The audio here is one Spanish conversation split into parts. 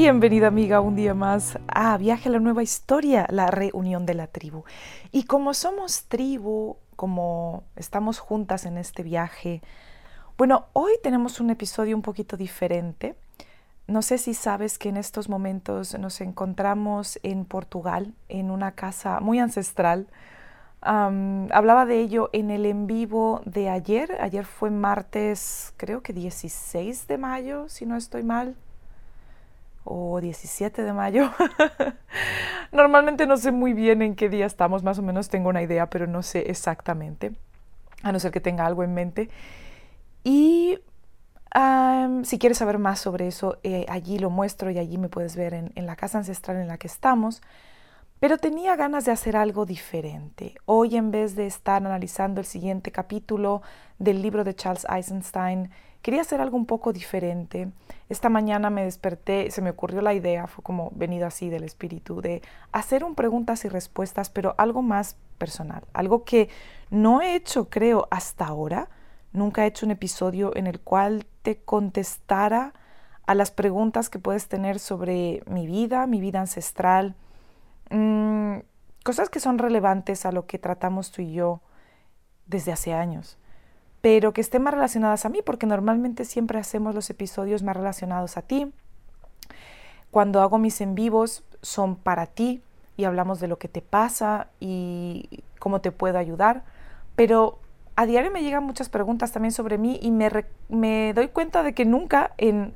Bienvenida amiga un día más a Viaje a la Nueva Historia, la reunión de la tribu. Y como somos tribu, como estamos juntas en este viaje, bueno, hoy tenemos un episodio un poquito diferente. No sé si sabes que en estos momentos nos encontramos en Portugal, en una casa muy ancestral. hablaba de ello en el en vivo de ayer. Ayer fue martes, creo que 16 de mayo, si no estoy mal o 17 de mayo. Normalmente no sé muy bien en qué día estamos, más o menos tengo una idea, pero no sé exactamente, a no ser que tenga algo en mente. Y si quieres saber más sobre eso, eh, allí lo muestro y allí me puedes ver en, en la casa ancestral en la que estamos. Pero tenía ganas de hacer algo diferente. Hoy en vez de estar analizando el siguiente capítulo del libro de Charles Eisenstein, quería hacer algo un poco diferente. Esta mañana me desperté, se me ocurrió la idea, fue como venido así del espíritu, de hacer un preguntas y respuestas, pero algo más personal, algo que no he hecho, creo, hasta ahora. Nunca he hecho un episodio en el cual te contestara a las preguntas que puedes tener sobre mi vida, mi vida ancestral, mm, cosas que son relevantes a lo que tratamos tú y yo desde hace años pero que estén más relacionadas a mí, porque normalmente siempre hacemos los episodios más relacionados a ti. Cuando hago mis en vivos son para ti y hablamos de lo que te pasa y cómo te puedo ayudar, pero a diario me llegan muchas preguntas también sobre mí y me, me doy cuenta de que nunca en,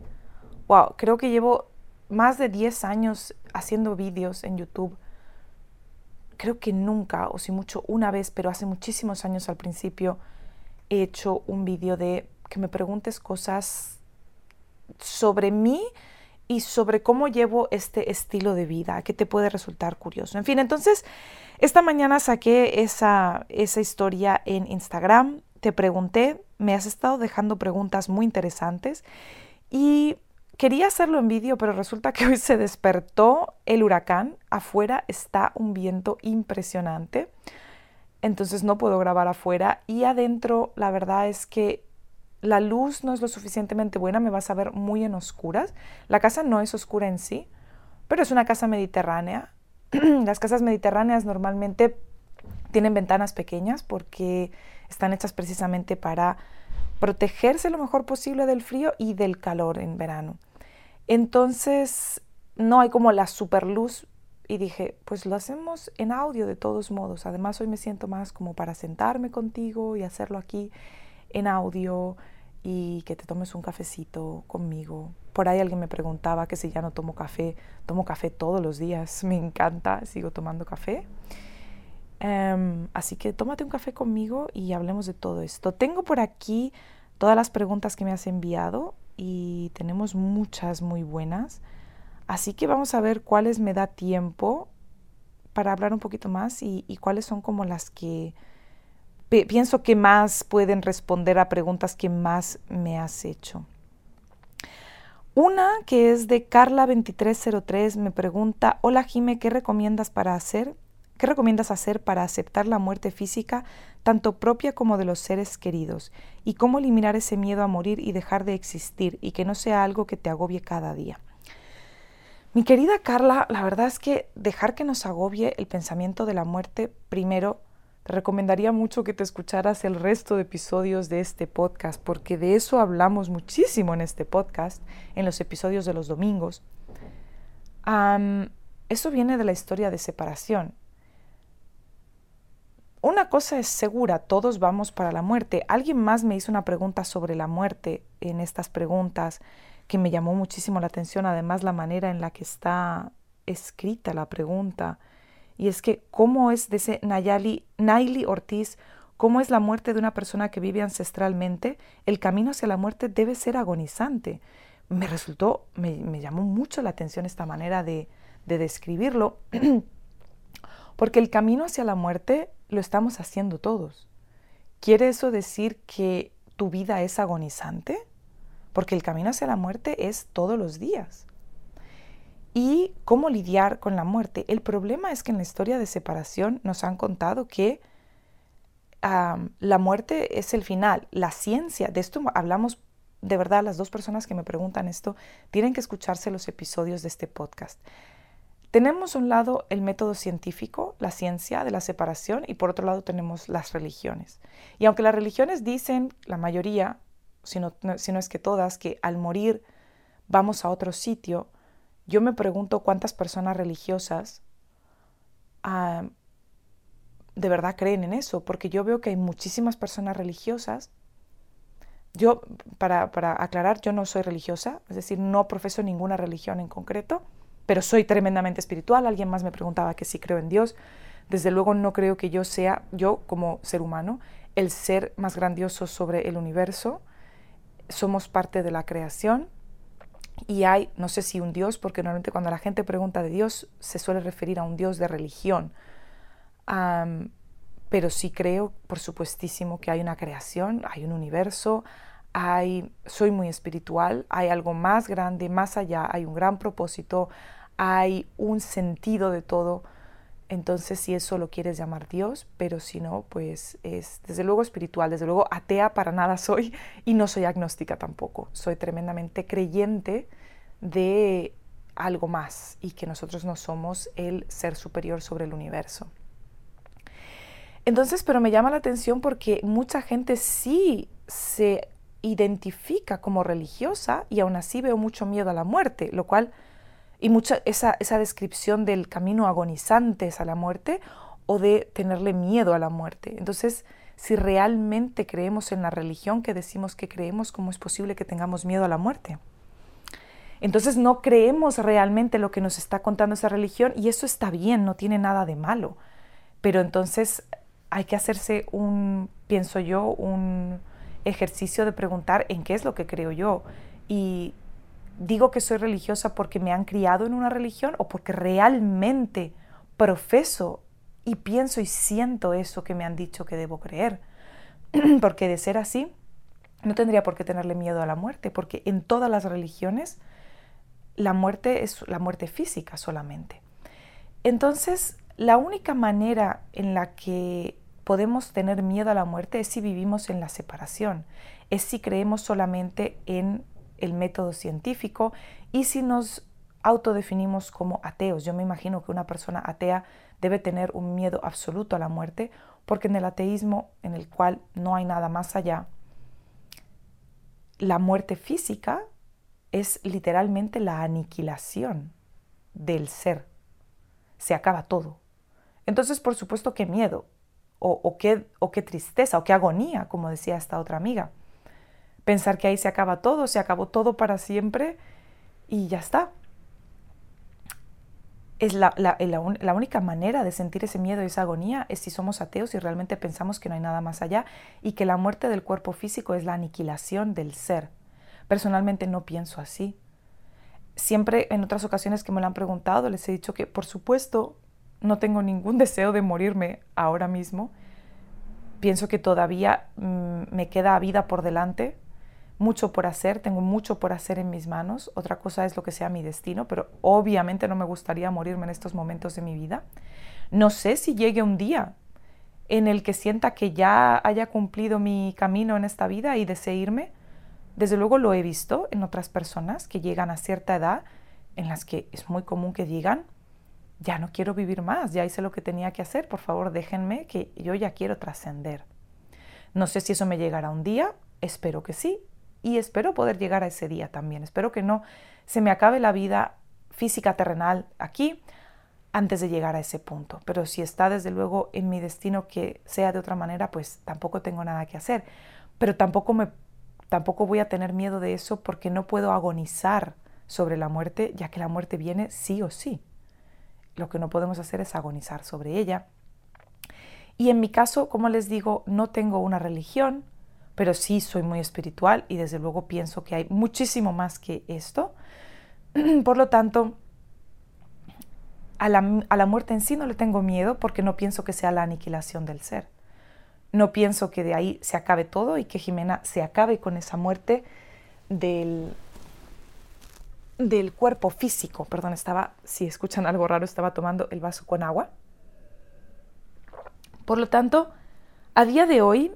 wow, creo que llevo más de 10 años haciendo vídeos en YouTube. Creo que nunca, o si mucho una vez, pero hace muchísimos años al principio, he hecho un vídeo de que me preguntes cosas sobre mí y sobre cómo llevo este estilo de vida, que te puede resultar curioso. En fin, entonces, esta mañana saqué esa, esa historia en Instagram, te pregunté, me has estado dejando preguntas muy interesantes y quería hacerlo en vídeo, pero resulta que hoy se despertó el huracán, afuera está un viento impresionante entonces no puedo grabar afuera y adentro la verdad es que la luz no es lo suficientemente buena, me vas a ver muy en oscuras. La casa no es oscura en sí, pero es una casa mediterránea. Las casas mediterráneas normalmente tienen ventanas pequeñas porque están hechas precisamente para protegerse lo mejor posible del frío y del calor en verano. Entonces, no hay como la super luz y dije, pues lo hacemos en audio de todos modos. Además, hoy me siento más como para sentarme contigo y hacerlo aquí en audio y que te tomes un cafecito conmigo. Por ahí alguien me preguntaba que si ya no tomo café, tomo café todos los días, me encanta, sigo tomando café. Em, así que tómate un café conmigo y hablemos de todo esto. Tengo por aquí todas las preguntas que me has enviado y tenemos muchas muy buenas. Así que vamos a ver cuáles me da tiempo para hablar un poquito más y, cuáles son como las que pienso que más pueden responder a preguntas que más me has hecho. Una que es de Carla2303 me pregunta, hola Jime, ¿qué recomiendas para hacer? ¿Qué recomiendas hacer para aceptar la muerte física, tanto propia como de los seres queridos? ¿Y cómo eliminar ese miedo a morir y dejar de existir y que no sea algo que te agobie cada día? Mi querida Carla, la verdad es que dejar que nos agobie el pensamiento de la muerte, primero, te recomendaría mucho que te escucharas el resto de episodios de este podcast, porque de eso hablamos muchísimo en este podcast, en los episodios de los domingos. eso viene de la historia de separación. Una cosa es segura, todos vamos para la muerte. Alguien más me hizo una pregunta sobre la muerte en estas preguntas que me llamó muchísimo la atención, además la manera en la que está escrita la pregunta. Y es que, ¿cómo es, de ese Nayali, Naili Ortiz, cómo es la muerte de una persona que vive ancestralmente? El camino hacia la muerte debe ser agonizante. Me resultó, me, llamó mucho la atención esta manera de, de describirlo, porque el camino hacia la muerte lo estamos haciendo todos. ¿Quiere eso decir que tu vida es agonizante? Porque el camino hacia la muerte es todos los días. ¿Y cómo lidiar con la muerte? El problema es que en la historia de separación nos han contado que la muerte es el final. La ciencia, de esto hablamos de verdad, las dos personas que me preguntan esto tienen que escucharse los episodios de este podcast. Tenemos un lado el método científico, la ciencia de la separación, y por otro lado tenemos las religiones. Y aunque las religiones dicen, la mayoría, si no, es que todas, que al morir vamos a otro sitio, yo me pregunto cuántas personas religiosas ah, de verdad creen en eso, porque yo veo que hay muchísimas personas religiosas. Yo, para, para aclarar, yo no soy religiosa, es decir, no profeso ninguna religión en concreto pero soy tremendamente espiritual. Alguien más me preguntaba que si creo en Dios. Desde luego no creo que yo sea, yo como ser humano, el ser más grandioso sobre el universo. Somos parte de la creación y hay, no sé si un Dios, porque normalmente cuando la gente pregunta de Dios se suele referir a un Dios de religión. pero sí creo, por supuestísimo, que hay una creación, hay un universo, hay, soy muy espiritual, hay algo más grande, más allá, hay un gran propósito, hay un sentido de todo. Entonces, si eso lo quieres llamar Dios, pero si no, pues es desde luego espiritual, desde luego atea para nada soy y no soy agnóstica tampoco. Soy tremendamente creyente de algo más y que nosotros no somos el ser superior sobre el universo. Entonces, pero me llama la atención porque mucha gente sí se identifica como religiosa y aún así veo mucho miedo a la muerte, lo cual, y mucha esa, esa descripción del camino agonizante a la muerte o de tenerle miedo a la muerte. Entonces, si realmente creemos en la religión que decimos que creemos, ¿cómo es posible que tengamos miedo a la muerte? Entonces no creemos realmente lo que nos está contando esa religión y eso está bien, no tiene nada de malo. Pero entonces hay que hacerse un, pienso yo, un, ejercicio de preguntar en qué es lo que creo yo. Y digo que soy religiosa porque me han criado en una religión o porque realmente profeso y pienso y siento eso que me han dicho que debo creer. porque de ser así, no tendría por qué tenerle miedo a la muerte, porque en todas las religiones la muerte es la muerte física solamente. Entonces, la única manera en la que podemos tener miedo a la muerte es si vivimos en la separación, es si creemos solamente en el método científico y si nos autodefinimos como ateos. Yo me imagino que una persona atea debe tener un miedo absoluto a la muerte porque en el ateísmo en el cual no hay nada más allá, la muerte física es literalmente la aniquilación del ser. Se acaba todo. Entonces, por supuesto, qué miedo o, qué, o qué tristeza, o qué agonía, como decía esta otra amiga. Pensar que ahí se acaba todo, se acabó todo para siempre y ya está. Es la, la, única manera de sentir ese miedo y esa agonía es si somos ateos y realmente pensamos que no hay nada más allá y que la muerte del cuerpo físico es la aniquilación del ser. Personalmente no pienso así. Siempre en otras ocasiones que me lo han preguntado les he dicho que por supuesto no tengo ningún deseo de morirme ahora mismo. Pienso que todavía mm, me queda vida por delante, mucho por hacer, tengo mucho por hacer en mis manos. Otra cosa es lo que sea mi destino, pero obviamente no me gustaría morirme en estos momentos de mi vida. No sé si llegue un día en el que sienta que ya haya cumplido mi camino en esta vida y desee irme. Desde luego lo he visto en otras personas que llegan a cierta edad en las que es muy común que digan, ya no quiero vivir más, ya hice lo que tenía que hacer, por favor déjenme que yo ya quiero trascender. No sé si eso me llegará un día, espero que sí, y espero poder llegar a ese día también, espero que no se me acabe la vida física terrenal aquí antes de llegar a ese punto. Pero si está desde luego en mi destino que sea de otra manera, pues tampoco tengo nada que hacer. Pero tampoco me tampoco voy a tener miedo de eso porque no puedo agonizar sobre la muerte, ya que la muerte viene sí o sí. Lo que no podemos hacer es agonizar sobre ella. Y en mi caso, como les digo, no tengo una religión, pero sí soy muy espiritual y desde luego pienso que hay muchísimo más que esto. Por lo tanto, a la, muerte en sí no le tengo miedo porque no pienso que sea la aniquilación del ser. No pienso que de ahí se acabe todo y que Jimena se acabe con esa muerte del, del cuerpo físico. Perdón, estaba, si escuchan algo raro, estaba tomando el vaso con agua. Por lo tanto, a día de hoy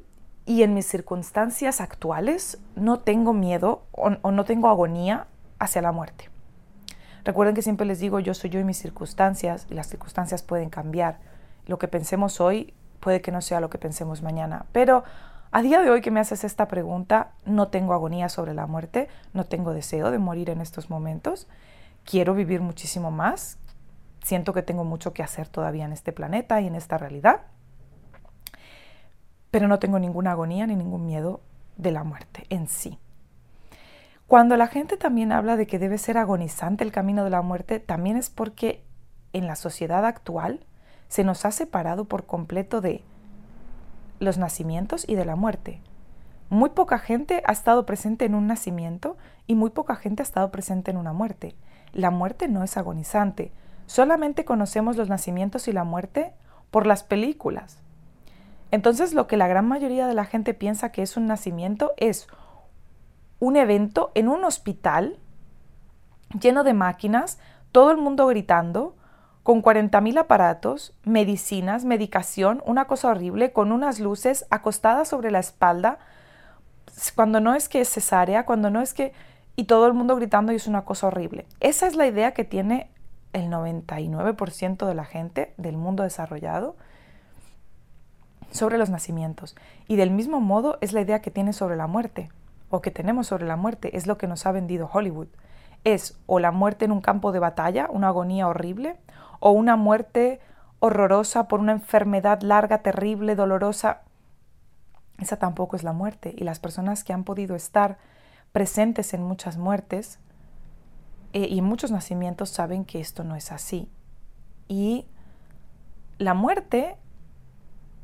y en mis circunstancias actuales no tengo miedo o, no tengo agonía hacia la muerte. Recuerden que siempre les digo, yo soy yo y mis circunstancias, y las circunstancias pueden cambiar. Lo que pensemos hoy puede que no sea lo que pensemos mañana. Pero a día de hoy que me haces esta pregunta, no tengo agonía sobre la muerte, no tengo deseo de morir en estos momentos. Quiero vivir muchísimo más. Siento que tengo mucho que hacer todavía en este planeta y en esta realidad pero no tengo ninguna agonía ni ningún miedo de la muerte en sí. Cuando la gente también habla de que debe ser agonizante el camino de la muerte, también es porque en la sociedad actual se nos ha separado por completo de los nacimientos y de la muerte. Muy poca gente ha estado presente en un nacimiento y muy poca gente ha estado presente en una muerte. La muerte no es agonizante. Solamente conocemos los nacimientos y la muerte por las películas. Entonces lo que la gran mayoría de la gente piensa que es un nacimiento es un evento en un hospital lleno de máquinas, todo el mundo gritando, con 40.000 aparatos, medicinas, medicación, una cosa horrible, con unas luces acostadas sobre la espalda, cuando no es que es cesárea, cuando no es que... y todo el mundo gritando y es una cosa horrible. Esa es la idea que tiene el 99% de la gente del mundo desarrollado sobre los nacimientos. Y del mismo modo es la idea que tiene sobre la muerte, o que tenemos sobre la muerte, es lo que nos ha vendido Hollywood. Es o la muerte en un campo de batalla, una agonía horrible, o una muerte horrorosa por una enfermedad larga, terrible, dolorosa. Esa tampoco es la muerte. Y las personas que han podido estar presentes en muchas muertes eh, y muchos nacimientos saben que esto no es así. Y la muerte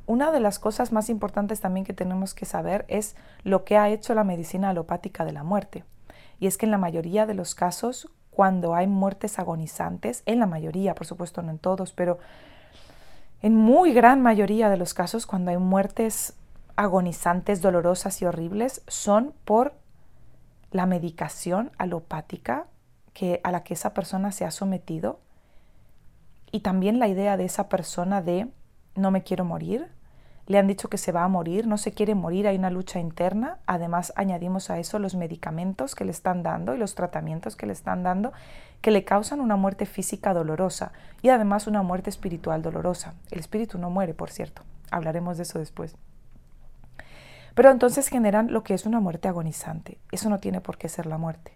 una de las cosas más importantes también que tenemos que saber es lo que ha hecho la medicina alopática de la muerte. Y es que en la mayoría de los casos, cuando hay muertes agonizantes, en la mayoría, por supuesto no en todos, pero en muy gran mayoría de los casos, cuando hay muertes agonizantes, dolorosas y horribles, son por la medicación alopática que, a la que esa persona se ha sometido y también la idea de esa persona de no me quiero morir, le han dicho que se va a morir, no se quiere morir, hay una lucha interna. Además, añadimos a eso los medicamentos que le están dando y los tratamientos que le están dando que le causan una muerte física dolorosa y además una muerte espiritual dolorosa. El espíritu no muere, por cierto. Hablaremos de eso después. Pero entonces generan lo que es una muerte agonizante. Eso no tiene por qué ser la muerte.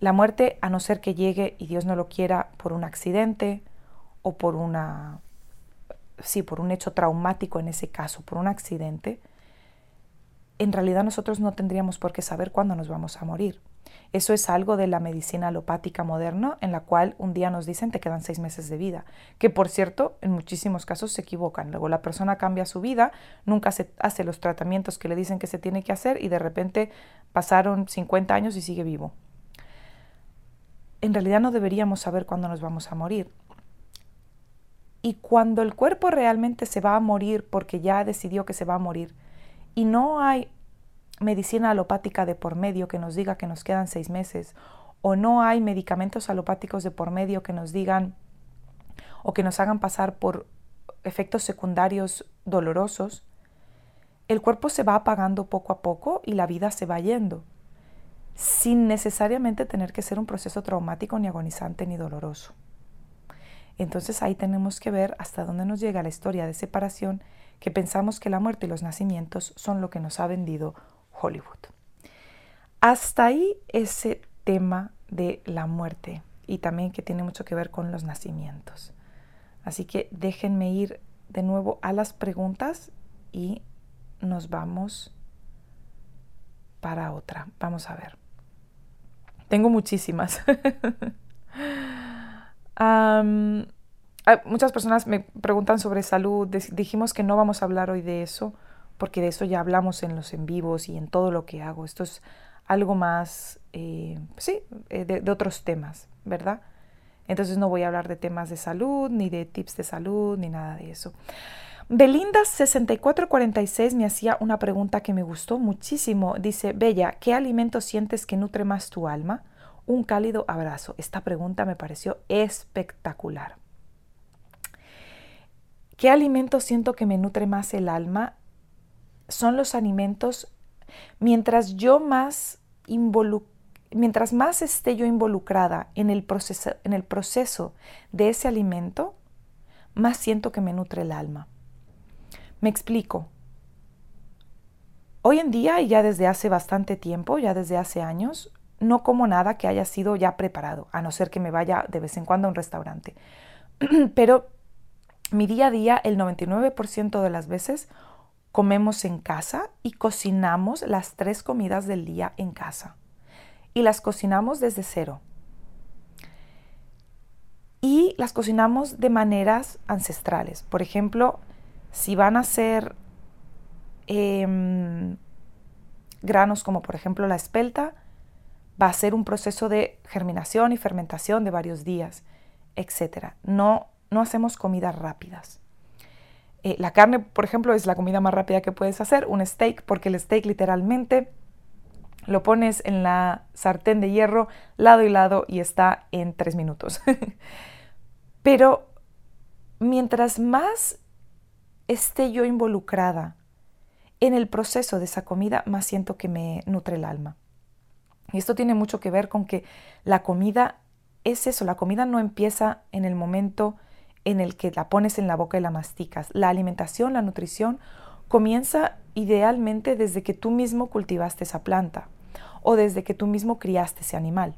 La muerte, a no ser que llegue y Dios no lo quiera por un accidente o por una sí, por un hecho traumático en ese caso, por un accidente, en realidad nosotros no tendríamos por qué saber cuándo nos vamos a morir. Eso es algo de la medicina alopática moderna, en la cual un día nos dicen te quedan seis meses de vida, que por cierto en muchísimos casos se equivocan. Luego la persona cambia su vida, nunca se hace los tratamientos que le dicen que se tiene que hacer y de repente pasaron 50 años y sigue vivo. En realidad no deberíamos saber cuándo nos vamos a morir. Y cuando el cuerpo realmente se va a morir porque ya decidió que se va a morir y no hay medicina alopática de por medio que nos diga que nos quedan seis meses o no hay medicamentos alopáticos de por medio que nos digan o que nos hagan pasar por efectos secundarios dolorosos, el cuerpo se va apagando poco a poco y la vida se va yendo, sin necesariamente tener que ser un proceso traumático, ni agonizante, ni doloroso. Entonces ahí tenemos que ver hasta dónde nos llega la historia de separación que pensamos que la muerte y los nacimientos son lo que nos ha vendido Hollywood. Hasta ahí ese tema de la muerte y también que tiene mucho que ver con los nacimientos. Así que déjenme ir de nuevo a las preguntas y nos vamos para otra. Vamos a ver. Tengo muchísimas. muchas personas me preguntan sobre salud. Dijimos que no vamos a hablar hoy de eso, porque de eso ya hablamos en los en vivos y en todo lo que hago. Esto es algo más, eh, sí, eh, de, otros temas, ¿verdad? Entonces no voy a hablar de temas de salud, ni de tips de salud, ni nada de eso. Belinda6446 me hacía una pregunta que me gustó muchísimo. Dice, Bella, ¿qué alimento sientes que nutre más tu alma? Un cálido abrazo. Esta pregunta me pareció espectacular. ¿Qué alimento siento que me nutre más el alma? Son los alimentos, mientras yo más mientras más esté yo involucrada en el, proceso, en el proceso de ese alimento, más siento que me nutre el alma. Me explico. Hoy en día y ya desde hace bastante tiempo, ya desde hace años, no como nada que haya sido ya preparado, a no ser que me vaya de vez en cuando a un restaurante. Pero mi día a día, el 99% de las veces, comemos en casa y cocinamos las tres comidas del día en casa. Y las cocinamos desde cero. Y las cocinamos de maneras ancestrales. Por ejemplo, si van a ser em, granos como por ejemplo la espelta, va a ser un proceso de germinación y fermentación de varios días, etc. No, no hacemos comidas rápidas. Eh, la carne, por ejemplo, es la comida más rápida que puedes hacer, un steak, porque el steak literalmente lo pones en la sartén de hierro lado y lado y está en tres minutos. Pero mientras más esté yo involucrada en el proceso de esa comida, más siento que me nutre el alma. Y esto tiene mucho que ver con que la comida es eso, la comida no empieza en el momento en el que la pones en la boca y la masticas. La alimentación, la nutrición, comienza idealmente desde que tú mismo cultivaste esa planta, o desde que tú mismo criaste ese animal,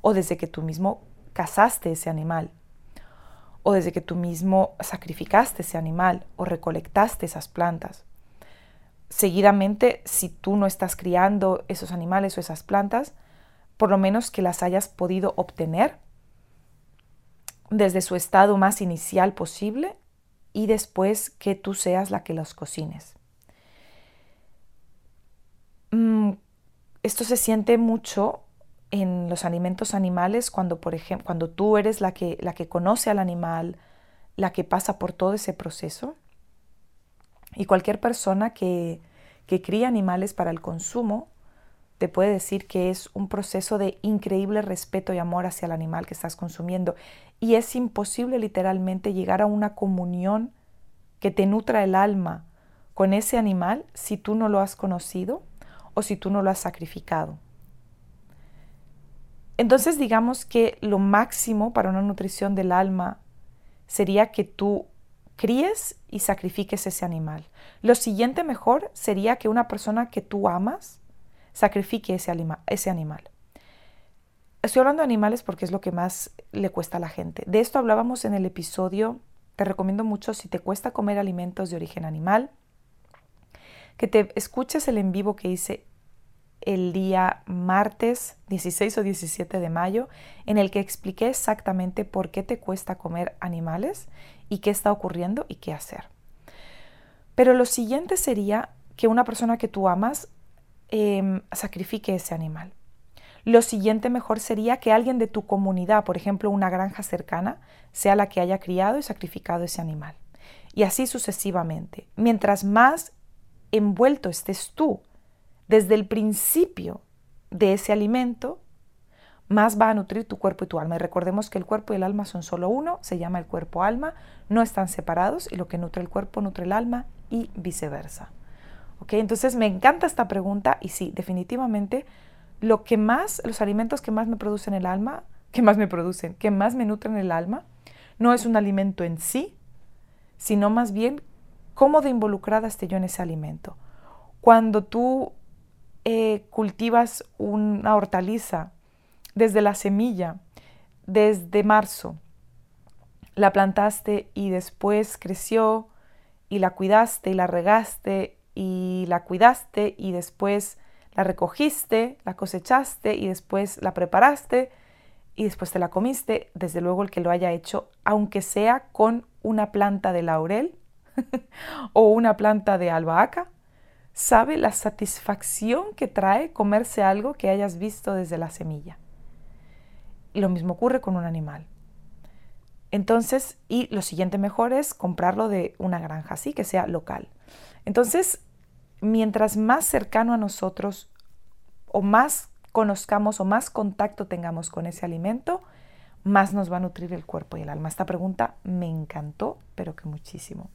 o desde que tú mismo cazaste ese animal, o desde que tú mismo sacrificaste ese animal o recolectaste esas plantas. Seguidamente, si tú no estás criando esos animales o esas plantas, por lo menos que las hayas podido obtener desde su estado más inicial posible y después que tú seas la que los cocines. Mm, esto se siente mucho en los alimentos animales cuando, por ejemplo, cuando tú eres la que, la que conoce al animal, la que pasa por todo ese proceso. Y cualquier persona que, que cría animales para el consumo te puede decir que es un proceso de increíble respeto y amor hacia el animal que estás consumiendo. Y es imposible literalmente llegar a una comunión que te nutra el alma con ese animal si tú no lo has conocido o si tú no lo has sacrificado. Entonces digamos que lo máximo para una nutrición del alma sería que tú críes y sacrifiques ese animal. Lo siguiente mejor sería que una persona que tú amas sacrifique ese, ese animal. Estoy hablando de animales porque es lo que más le cuesta a la gente. De esto hablábamos en el episodio, te recomiendo mucho si te cuesta comer alimentos de origen animal, que te escuches el en vivo que hice el día martes 16 o 17 de mayo, en el que expliqué exactamente por qué te cuesta comer animales y qué está ocurriendo y qué hacer. Pero lo siguiente sería que una persona que tú amas em, sacrifique ese animal. Lo siguiente mejor sería que alguien de tu comunidad, por ejemplo una granja cercana, sea la que haya criado y sacrificado ese animal. Y así sucesivamente. Mientras más envuelto estés tú desde el principio de ese alimento, más va a nutrir tu cuerpo y tu alma. Y recordemos que el cuerpo y el alma son solo uno, se llama el cuerpo-alma, no están separados y lo que nutre el cuerpo nutre el alma y viceversa. ¿Ok? Entonces me encanta esta pregunta y sí, definitivamente lo que más, los alimentos que más me producen el alma, que más me producen, que más me nutren el alma, no es un alimento en sí, sino más bien cómo de involucrada esté yo en ese alimento. Cuando tú eh, cultivas una hortaliza desde la semilla, desde marzo la plantaste y después creció y la cuidaste y la regaste y la cuidaste y después la recogiste, la cosechaste y después la preparaste y después te la comiste, desde luego el que lo haya hecho, aunque sea con una planta de laurel o una planta de albahaca, sabe la satisfacción que trae comerse algo que hayas visto desde la semilla. Lo mismo ocurre con un animal. Entonces, y lo siguiente mejor es comprarlo de una granja así, que sea local. Entonces, mientras más cercano a nosotros o más conozcamos o más contacto tengamos con ese alimento, más nos va a nutrir el cuerpo y el alma. Esta pregunta me encantó, pero que muchísimo.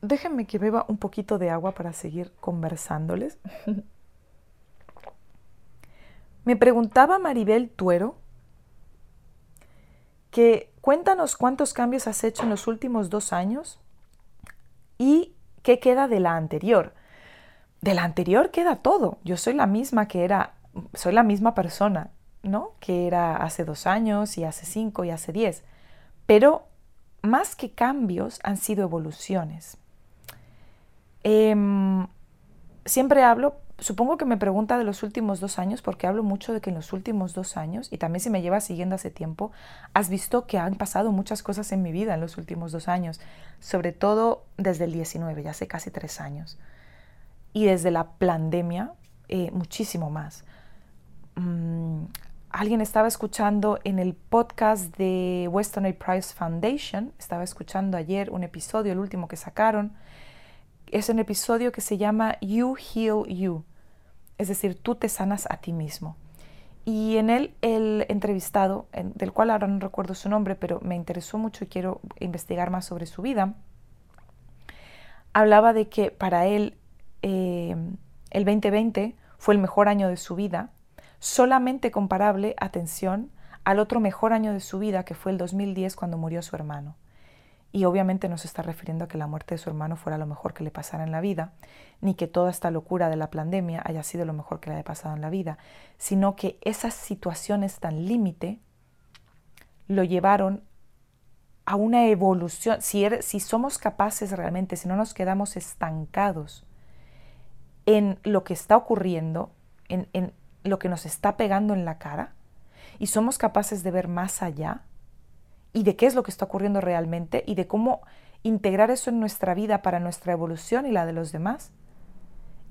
déjenme que beba un poquito de agua para seguir conversándoles. Me preguntaba Maribel Tuero que cuéntanos cuántos cambios has hecho en los últimos dos años y qué queda de la anterior. De la anterior queda todo. Yo soy la misma que era, soy la misma persona, ¿no? Que era hace dos años y hace cinco y hace diez. Pero más que cambios han sido evoluciones. Em, siempre hablo supongo que me pregunta de los últimos dos años, porque hablo mucho de que en los últimos dos años, y también si me llevas siguiendo hace tiempo, has visto que han pasado muchas cosas en mi vida en los últimos dos años, sobre todo desde el 19, ya hace casi tres años, y desde la pandemia, eh, muchísimo más. Mm, alguien estaba escuchando en el podcast de Weston A. Price Foundation, estaba escuchando ayer un episodio, el último que sacaron, es un episodio que se llama You Heal You es decir, tú te sanas a ti mismo. Y en él el entrevistado, del cual ahora no recuerdo su nombre, pero me interesó mucho y quiero investigar más sobre su vida, hablaba de que para él eh, el 2020 fue el mejor año de su vida, solamente comparable, atención, al otro mejor año de su vida, que fue el 2010 cuando murió su hermano. Y obviamente no se está refiriendo a que la muerte de su hermano fuera lo mejor que le pasara en la vida, ni que toda esta locura de la pandemia haya sido lo mejor que le haya pasado en la vida, sino que esas situaciones tan límite lo llevaron a una evolución. Si, er, si somos capaces realmente, si no nos quedamos estancados en lo que está ocurriendo, en, en lo que nos está pegando en la cara, y somos capaces de ver más allá, y de qué es lo que está ocurriendo realmente y de cómo integrar eso en nuestra vida para nuestra evolución y la de los demás.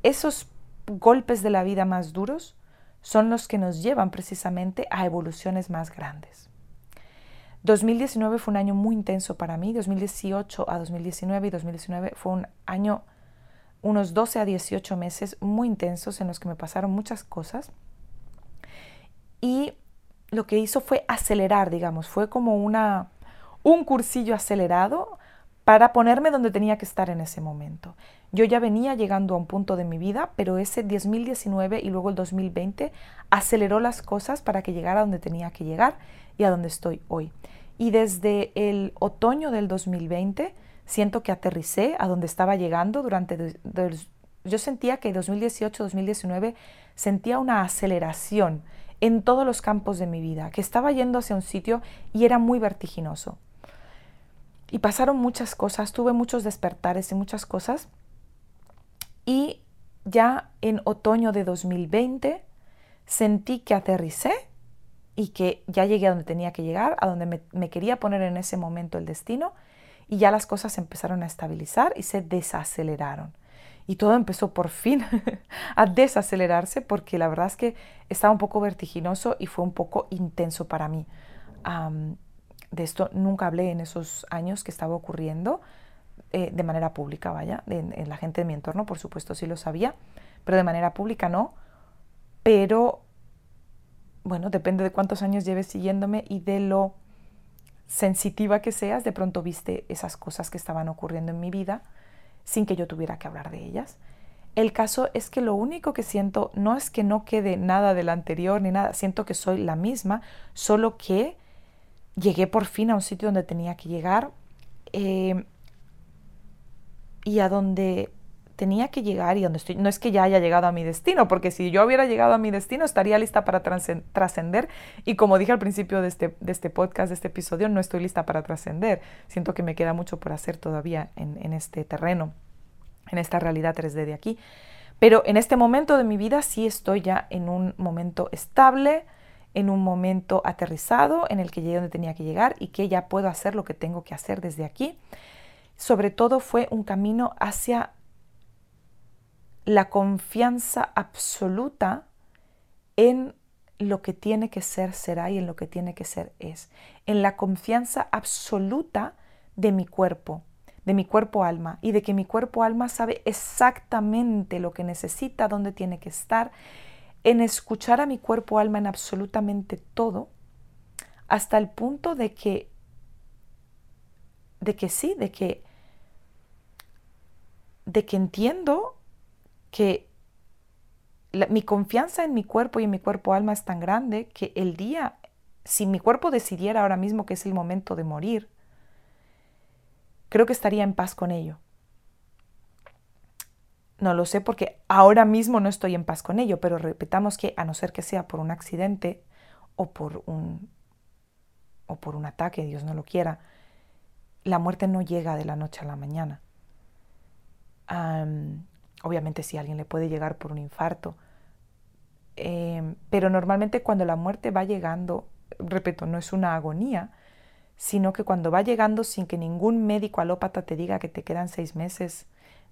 Esos golpes de la vida más duros son los que nos llevan precisamente a evoluciones más grandes. 2019 fue un año muy intenso para mí, 2018 a 2019 y 2019 fue un año, unos 12 a 18 meses muy intensos en los que me pasaron muchas cosas. Y lo que hizo fue acelerar, digamos, fue como una, un cursillo acelerado para ponerme donde tenía que estar en ese momento. Yo ya venía llegando a un punto de mi vida, pero ese 2019 y luego el 2020 aceleró las cosas para que llegara a donde tenía que llegar y a donde estoy hoy. Y desde el otoño del 2020 siento que aterricé a donde estaba llegando durante... yo sentía que 2018-2019 sentía una aceleración en todos los campos de mi vida, que estaba yendo hacia un sitio y era muy vertiginoso. Y pasaron muchas cosas, tuve muchos despertares y muchas cosas. Y ya en otoño de 2020 sentí que aterricé y que ya llegué a donde tenía que llegar, a donde me, quería poner en ese momento el destino, y ya las cosas empezaron a estabilizar y se desaceleraron y todo empezó por fin a desacelerarse porque la verdad es que estaba un poco vertiginoso y fue un poco intenso para mí. de esto nunca hablé en esos años que estaba ocurriendo eh, de manera pública, vaya, en, la gente de mi entorno, por supuesto sí lo sabía, pero de manera pública no. Pero, bueno, depende de cuántos años lleves siguiéndome y de lo sensitiva que seas, de pronto viste esas cosas que estaban ocurriendo en mi vida sin que yo tuviera que hablar de ellas. El caso es que lo único que siento no es que no quede nada del anterior ni nada, siento que soy la misma, solo que llegué por fin a un sitio donde tenía que llegar eh, y a donde tenía que llegar y donde estoy, no es que ya haya llegado a mi destino, porque si yo hubiera llegado a mi destino estaría lista para trascender y como dije al principio de este, este podcast, de este episodio, no estoy lista para trascender. Siento que me queda mucho por hacer todavía en, en este terreno, en esta realidad 3D de aquí. Pero en este momento de mi vida sí estoy ya en un momento estable, en un momento aterrizado en el que llegué donde tenía que llegar y que ya puedo hacer lo que tengo que hacer desde aquí. Sobre todo fue un camino hacia la confianza absoluta en lo que tiene que ser será y en lo que tiene que ser es. En la confianza absoluta de mi cuerpo, de mi cuerpo alma y de que mi cuerpo alma sabe exactamente lo que necesita, dónde tiene que estar en escuchar a mi cuerpo alma en absolutamente todo, hasta el punto de que, de que sí, de que, de que entiendo que mi confianza en mi cuerpo y en mi cuerpo alma es tan grande que el día, si mi cuerpo decidiera ahora mismo que es el momento de morir, creo que estaría en paz con ello. No lo sé porque ahora mismo no estoy en paz con ello, pero repitamos que a no ser que sea por un accidente o por un, o por un ataque, Dios no lo quiera, la muerte no llega de la noche a la mañana. Obviamente si alguien le puede llegar por un infarto, em, pero normalmente cuando la muerte va llegando, repito, no es una agonía, sino que cuando va llegando sin que ningún médico alópata te diga que te quedan seis meses,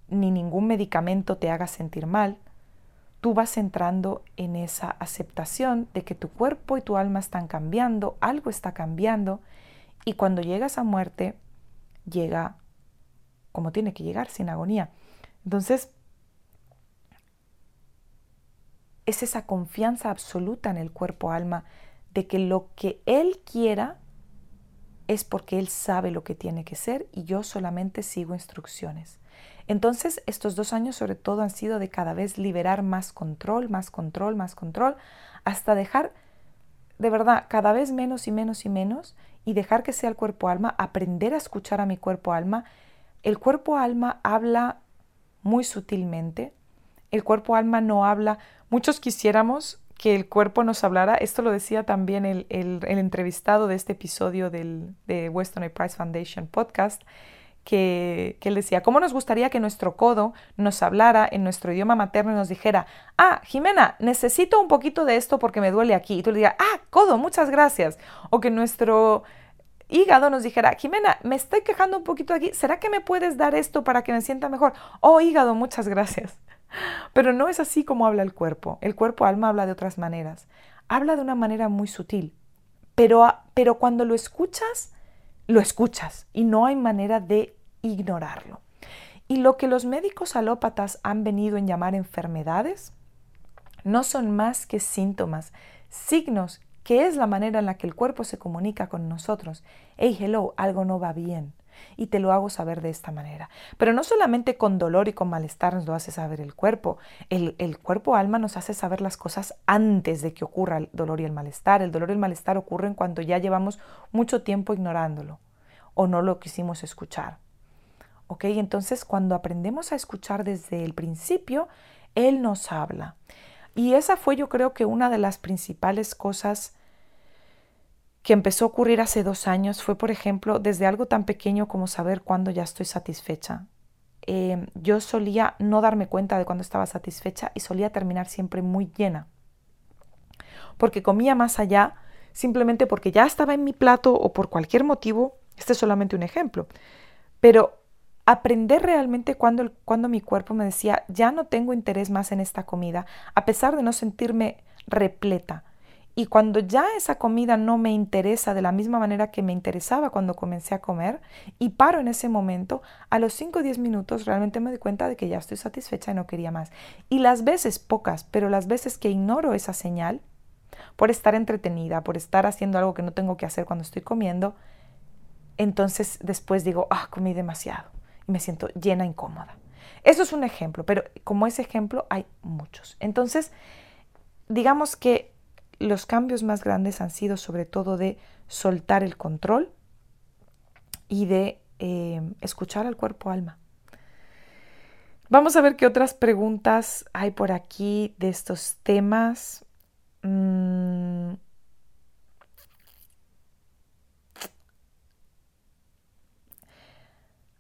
ni ningún medicamento te haga sentir mal, tú vas entrando en esa aceptación de que tu cuerpo y tu alma están cambiando, algo está cambiando, y cuando llegas a muerte, llega como tiene que llegar, sin agonía. Entonces, es esa confianza absoluta en el cuerpo-alma de que lo que Él quiera es porque Él sabe lo que tiene que ser y yo solamente sigo instrucciones. Entonces, estos dos años sobre todo han sido de cada vez liberar más control, más control, más control, hasta dejar de verdad cada vez menos y menos y menos y dejar que sea el cuerpo-alma, aprender a escuchar a mi cuerpo-alma. El cuerpo-alma habla muy sutilmente, el cuerpo-alma no habla, muchos quisiéramos que el cuerpo nos hablara, esto lo decía también el, entrevistado de este episodio del, de Western Price Foundation podcast, que, él decía, ¿cómo nos gustaría que nuestro codo nos hablara en nuestro idioma materno y nos dijera, ah, Jimena, necesito un poquito de esto porque me duele aquí? Y tú le digas, ah, codo, muchas gracias. O que nuestro hígado nos dijera, Jimena, me estoy quejando un poquito aquí, ¿será que me puedes dar esto para que me sienta mejor? Oh, hígado, muchas gracias. Pero no es así como habla el cuerpo. El cuerpo alma habla de otras maneras. Habla de una manera muy sutil. Pero, pero cuando lo escuchas, lo escuchas y no hay manera de ignorarlo. Y lo que los médicos alópatas han venido en llamar enfermedades no son más que síntomas, signos que es la manera en la que el cuerpo se comunica con nosotros. Hey, hello, algo no va bien. Y te lo hago saber de esta manera. Pero no solamente con dolor y con malestar nos lo hace saber el cuerpo. El, el cuerpo alma nos hace saber las cosas antes de que ocurra el dolor y el malestar. El dolor y el malestar ocurren cuando ya llevamos mucho tiempo ignorándolo o no lo quisimos escuchar. ¿Ok? Entonces, cuando aprendemos a escuchar desde el principio, Él nos habla. Y esa fue yo creo que una de las principales cosas que empezó a ocurrir hace dos años fue, por ejemplo, desde algo tan pequeño como saber cuándo ya estoy satisfecha. Em, yo solía no darme cuenta de cuándo estaba satisfecha y solía terminar siempre muy llena. Porque comía más allá simplemente porque ya estaba en mi plato o por cualquier motivo. Este es solamente un ejemplo. Pero aprender realmente cuando, cuando mi cuerpo me decía, ya no tengo interés más en esta comida, a pesar de no sentirme repleta. Y cuando ya esa comida no me interesa de la misma manera que me interesaba cuando comencé a comer y paro en ese momento, a los 5 o 10 minutos realmente me doy cuenta de que ya estoy satisfecha y no quería más. Y las veces, pocas, pero las veces que ignoro esa señal, por estar entretenida, por estar haciendo algo que no tengo que hacer cuando estoy comiendo, entonces después digo, ah, comí demasiado me siento llena, incómoda. Eso es un ejemplo, pero como ese ejemplo hay muchos. Entonces, digamos que los cambios más grandes han sido sobre todo de soltar el control y de eh, escuchar al cuerpo alma. Vamos a ver qué otras preguntas hay por aquí de estos temas. Mm.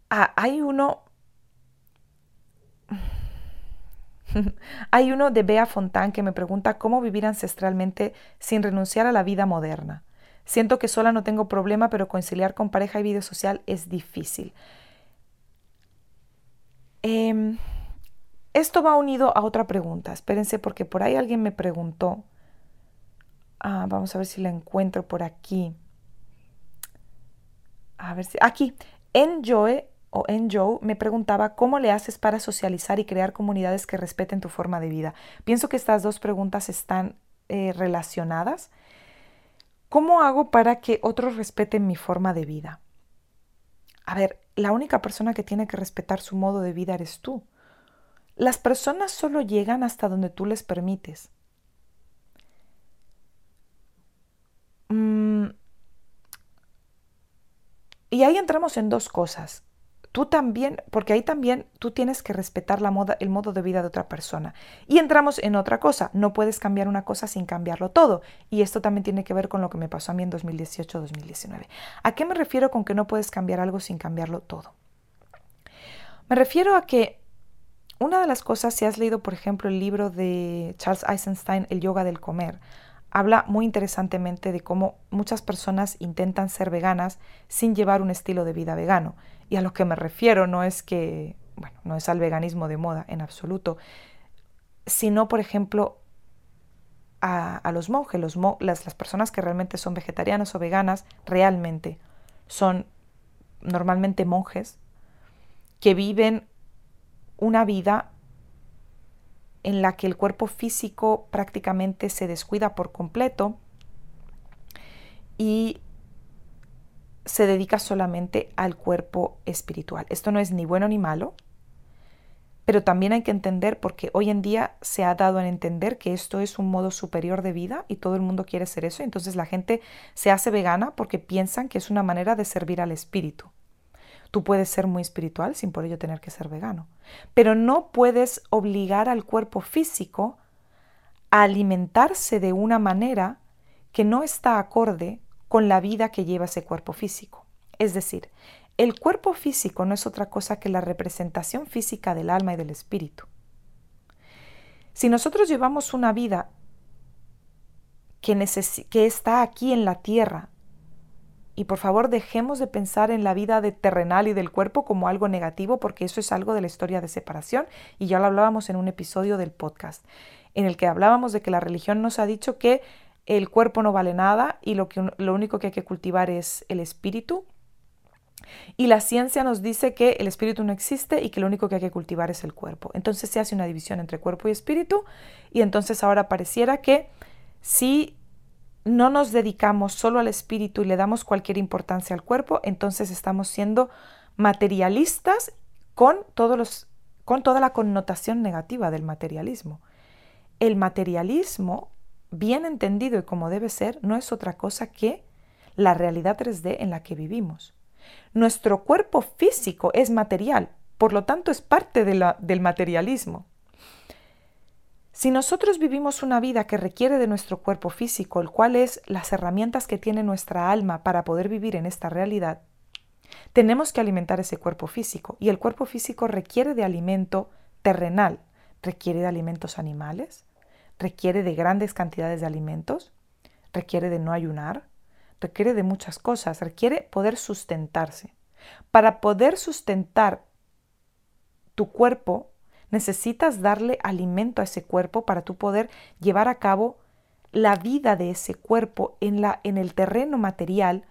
Ah, hay uno. hay uno de Bea Fontán que me pregunta cómo vivir ancestralmente sin renunciar a la vida moderna. Siento que sola no tengo problema, pero conciliar con pareja y vida social es difícil. Em, esto va unido a otra pregunta. Espérense porque por ahí alguien me preguntó. Ah, vamos a ver si la encuentro por aquí. A ver si. Aquí. Enjoy o Enjoy me preguntaba cómo le haces para socializar y crear comunidades que respeten tu forma de vida. Pienso que estas dos preguntas están eh, relacionadas ¿Cómo hago para que otros respeten mi forma de vida? A ver, la única persona que tiene que respetar su modo de vida eres tú. Las personas solo llegan hasta donde tú les permites. Mm, y ahí entramos en dos cosas tú también, porque ahí también tú tienes que respetar la moda, el modo de vida de otra persona. Y entramos en otra cosa, no puedes cambiar una cosa sin cambiarlo todo. Y esto también tiene que ver con lo que me pasó a mí en 2018-2019. ¿A qué me refiero con que no puedes cambiar algo sin cambiarlo todo? Me refiero a que una de las cosas, si has leído, por ejemplo, el libro de Charles Eisenstein, El yoga del comer, habla muy interesantemente de cómo muchas personas intentan ser veganas sin llevar un estilo de vida vegano. Y a lo que me refiero no es que, bueno, no es al veganismo de moda en absoluto, sino, por ejemplo, a, los monjes, los las, las personas que realmente son vegetarianas o veganas, realmente son normalmente monjes que viven una vida en la que el cuerpo físico prácticamente se descuida por completo y se dedica solamente al cuerpo espiritual. Esto no es ni bueno ni malo, pero también hay que entender porque hoy en día se ha dado a entender que esto es un modo superior de vida y todo el mundo quiere ser eso, entonces la gente se hace vegana porque piensan que es una manera de servir al espíritu. Tú puedes ser muy espiritual sin por ello tener que ser vegano, pero no puedes obligar al cuerpo físico a alimentarse de una manera que no está acorde con la vida que lleva ese cuerpo físico. Es decir, el cuerpo físico no es otra cosa que la representación física del alma y del espíritu. Si nosotros llevamos una vida que, que está aquí en la tierra, y por favor dejemos de pensar en la vida de terrenal y del cuerpo como algo negativo, porque eso es algo de la historia de separación, y ya lo hablábamos en un episodio del podcast, en el que hablábamos de que la religión nos ha dicho que el cuerpo no vale nada y lo, que, lo único que hay que cultivar es el espíritu. Y la ciencia nos dice que el espíritu no existe y que lo único que hay que cultivar es el cuerpo. Entonces se hace una división entre cuerpo y espíritu y entonces ahora pareciera que si no nos dedicamos solo al espíritu y le damos cualquier importancia al cuerpo, entonces estamos siendo materialistas con, todos los, con toda la connotación negativa del materialismo. El materialismo, bien entendido y como debe ser, no es otra cosa que la realidad 3D en la que vivimos. Nuestro cuerpo físico es material, por lo tanto es parte del materialismo. Si nosotros vivimos una vida que requiere de nuestro cuerpo físico, el cual es las herramientas que tiene nuestra alma para poder vivir en esta realidad, tenemos que alimentar ese cuerpo físico y el cuerpo físico requiere de alimento terrenal, requiere de alimentos animales, requiere de grandes cantidades de alimentos, requiere de no ayunar, requiere de muchas cosas, requiere poder sustentarse. Para poder sustentar tu cuerpo Necesitas darle alimento a ese cuerpo para tú poder llevar a cabo la vida de ese cuerpo en, la, en el terreno material,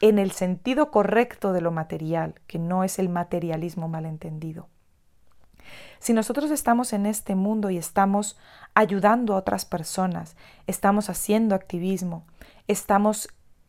en el sentido correcto de lo material, que no es el materialismo malentendido. Si nosotros estamos en este mundo y estamos ayudando a otras personas, estamos haciendo activismo, estamos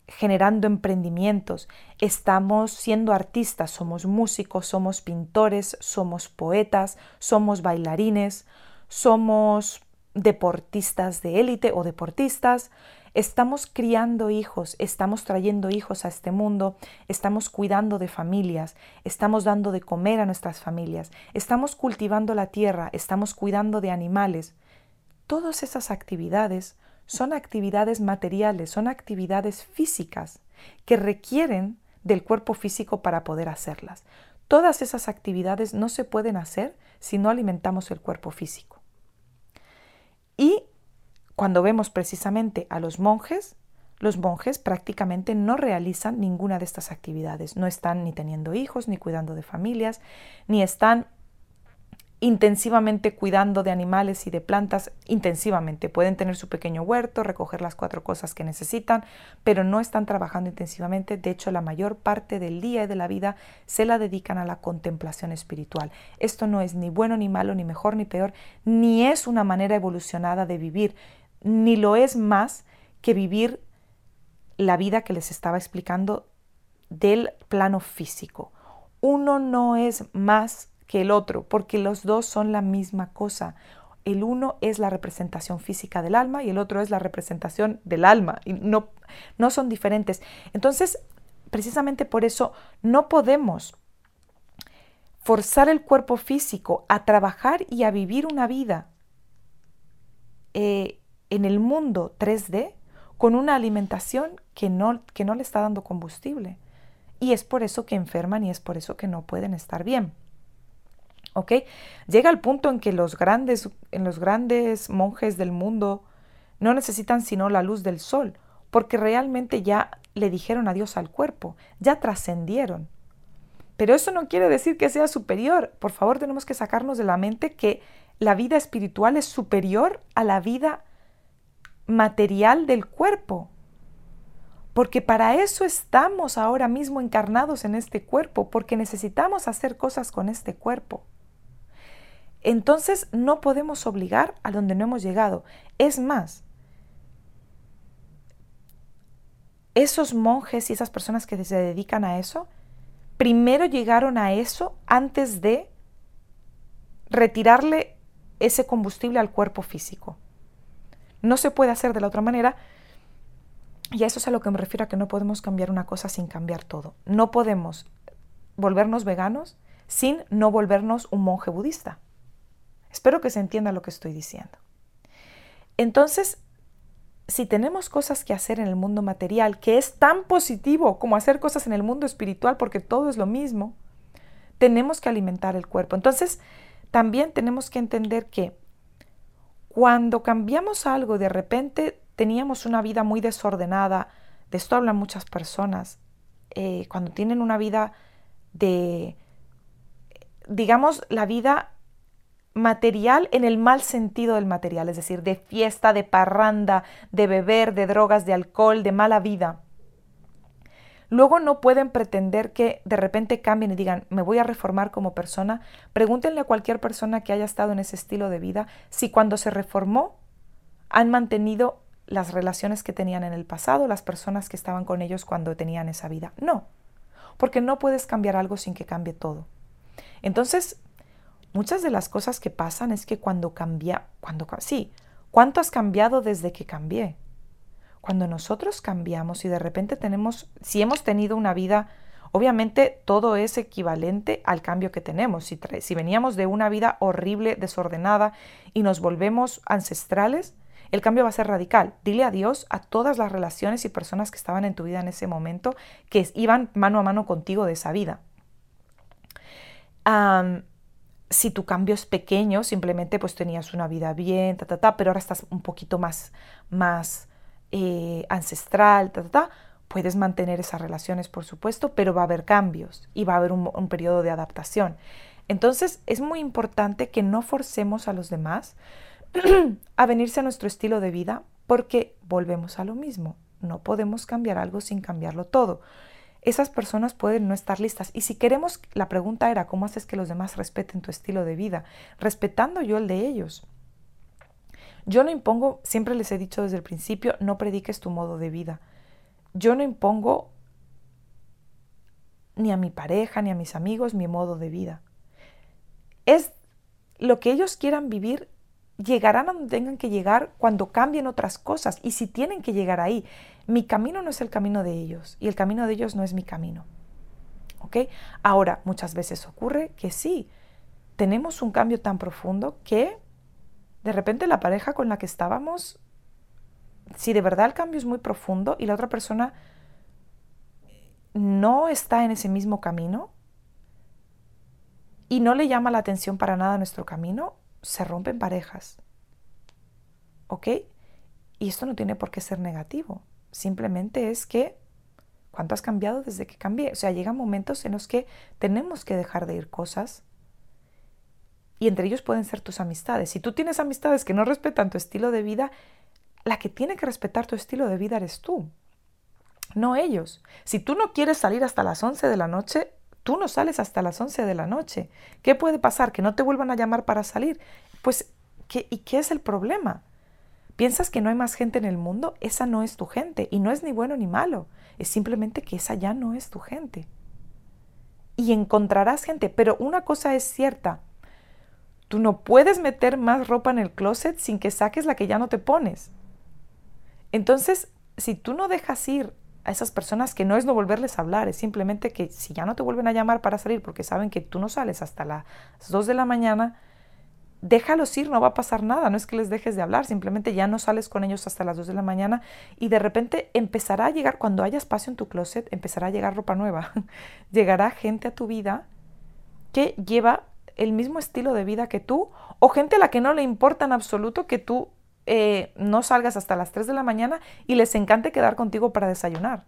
generando emprendimientos, estamos siendo artistas, somos músicos, somos pintores, somos poetas, somos bailarines, somos deportistas de élite o deportistas, estamos criando hijos, estamos trayendo hijos a este mundo, estamos cuidando de familias, estamos dando de comer a nuestras familias, estamos cultivando la tierra, estamos cuidando de animales. Todas esas actividades son actividades materiales, son actividades físicas que requieren del cuerpo físico para poder hacerlas. Todas esas actividades no se pueden hacer si no alimentamos el cuerpo físico. Y cuando vemos precisamente a los monjes, los monjes prácticamente no realizan ninguna de estas actividades. No están ni teniendo hijos, ni cuidando de familias, ni están intensivamente cuidando de animales y de plantas, intensivamente. Pueden tener su pequeño huerto, recoger las cuatro cosas que necesitan, pero no están trabajando intensivamente. De hecho, la mayor parte del día y de la vida se la dedican a la contemplación espiritual. Esto no es ni bueno ni malo, ni mejor ni peor, ni es una manera evolucionada de vivir, ni lo es más que vivir la vida que les estaba explicando del plano físico. Uno no es más que el otro, porque los dos son la misma cosa. El uno es la representación física del alma y el otro es la representación del alma. Y no, no son diferentes. Entonces, precisamente por eso no podemos forzar el cuerpo físico a trabajar y a vivir una vida eh, en el mundo 3D con una alimentación que no, que no le está dando combustible. Y es por eso que enferman y es por eso que no pueden estar bien. Llega el punto en que los grandes, en los grandes monjes del mundo no necesitan sino la luz del sol, porque realmente ya le dijeron adiós al cuerpo, ya trascendieron. Pero eso no quiere decir que sea superior. Por favor, tenemos que sacarnos de la mente que la vida espiritual es superior a la vida material del cuerpo. Porque para eso estamos ahora mismo encarnados en este cuerpo, porque necesitamos hacer cosas con este cuerpo entonces no podemos obligar a donde no hemos llegado. Es más, esos monjes y esas personas que se dedican a eso, primero llegaron a eso antes de retirarle ese combustible al cuerpo físico. No se puede hacer de la otra manera. Y a eso es a lo que me refiero a que no podemos cambiar una cosa sin cambiar todo. No podemos volvernos veganos sin no volvernos un monje budista. Espero que se entienda lo que estoy diciendo. Entonces, si tenemos cosas que hacer en el mundo material, que es tan positivo como hacer cosas en el mundo espiritual, porque todo es lo mismo, tenemos que alimentar el cuerpo. Entonces, también tenemos que entender que cuando cambiamos algo, de repente teníamos una vida muy desordenada, de esto hablan muchas personas, eh, cuando tienen una vida de, digamos, la vida material en el mal sentido del material, es decir, de fiesta, de parranda, de beber, de drogas, de alcohol, de mala vida. Luego no pueden pretender que de repente cambien y digan, me voy a reformar como persona. Pregúntenle a cualquier persona que haya estado en ese estilo de vida si cuando se reformó han mantenido las relaciones que tenían en el pasado, las personas que estaban con ellos cuando tenían esa vida. No, porque no puedes cambiar algo sin que cambie todo. Entonces, muchas de las cosas que pasan es que cuando cambia, cuando sí, ¿cuánto has cambiado desde que cambié? Cuando nosotros cambiamos y de repente tenemos, si hemos tenido una vida, obviamente todo es equivalente al cambio que tenemos. Si, si veníamos de una vida horrible, desordenada y nos volvemos ancestrales, el cambio va a ser radical. Dile adiós a todas las relaciones y personas que estaban en tu vida en ese momento, que iban mano a mano contigo de esa vida si tu cambio es pequeño, simplemente pues tenías una vida bien, ta, ta, ta, pero ahora estás un poquito más, más eh, ancestral, ta, ta, ta, puedes mantener esas relaciones, por supuesto, pero va a haber cambios y va a haber un, un periodo de adaptación. Entonces es muy importante que no forcemos a los demás a venirse a nuestro estilo de vida porque volvemos a lo mismo. No podemos cambiar algo sin cambiarlo todo esas personas pueden no estar listas. Y si queremos, la pregunta era, ¿cómo haces que los demás respeten tu estilo de vida? Respetando yo el de ellos. Yo no impongo, siempre les he dicho desde el principio, no prediques tu modo de vida. Yo no impongo ni a mi pareja, ni a mis amigos mi modo de vida. Es lo que ellos quieran vivir, llegarán a donde tengan que llegar cuando cambien otras cosas y si tienen que llegar ahí. Mi camino no es el camino de ellos y el camino de ellos no es mi camino. ¿Ok? Ahora, muchas veces ocurre que sí, tenemos un cambio tan profundo que de repente la pareja con la que estábamos, si de verdad el cambio es muy profundo y la otra persona no está en ese mismo camino y no le llama la atención para nada nuestro camino, se rompen parejas. ¿Ok? Y esto no tiene por qué ser negativo. Simplemente es que, ¿cuánto has cambiado desde que cambié? O sea, llegan momentos en los que tenemos que dejar de ir cosas. Y entre ellos pueden ser tus amistades. Si tú tienes amistades que no respetan tu estilo de vida, la que tiene que respetar tu estilo de vida eres tú, no ellos. Si tú no quieres salir hasta las 11 de la noche, tú no sales hasta las 11 de la noche. ¿Qué puede pasar? ¿Que no te vuelvan a llamar para salir? Pues, ¿qué, ¿y qué es el problema? ¿Piensas que no hay más gente en el mundo? Esa no es tu gente y no es ni bueno ni malo. Es simplemente que esa ya no es tu gente. Y encontrarás gente, pero una cosa es cierta. Tú no puedes meter más ropa en el closet sin que saques la que ya no te pones. Entonces, si tú no dejas ir a esas personas que no es no volverles a hablar, es simplemente que si ya no te vuelven a llamar para salir porque saben que tú no sales hasta las 2 de la mañana, déjalos ir, no va a pasar nada, no es que les dejes de hablar, simplemente ya no sales con ellos hasta las 2 de la mañana y de repente empezará a llegar, cuando haya espacio en tu closet, empezará a llegar ropa nueva, llegará gente a tu vida que lleva el mismo estilo de vida que tú o gente a la que no le importa en absoluto que tú eh, no salgas hasta las 3 de la mañana y les encante quedar contigo para desayunar.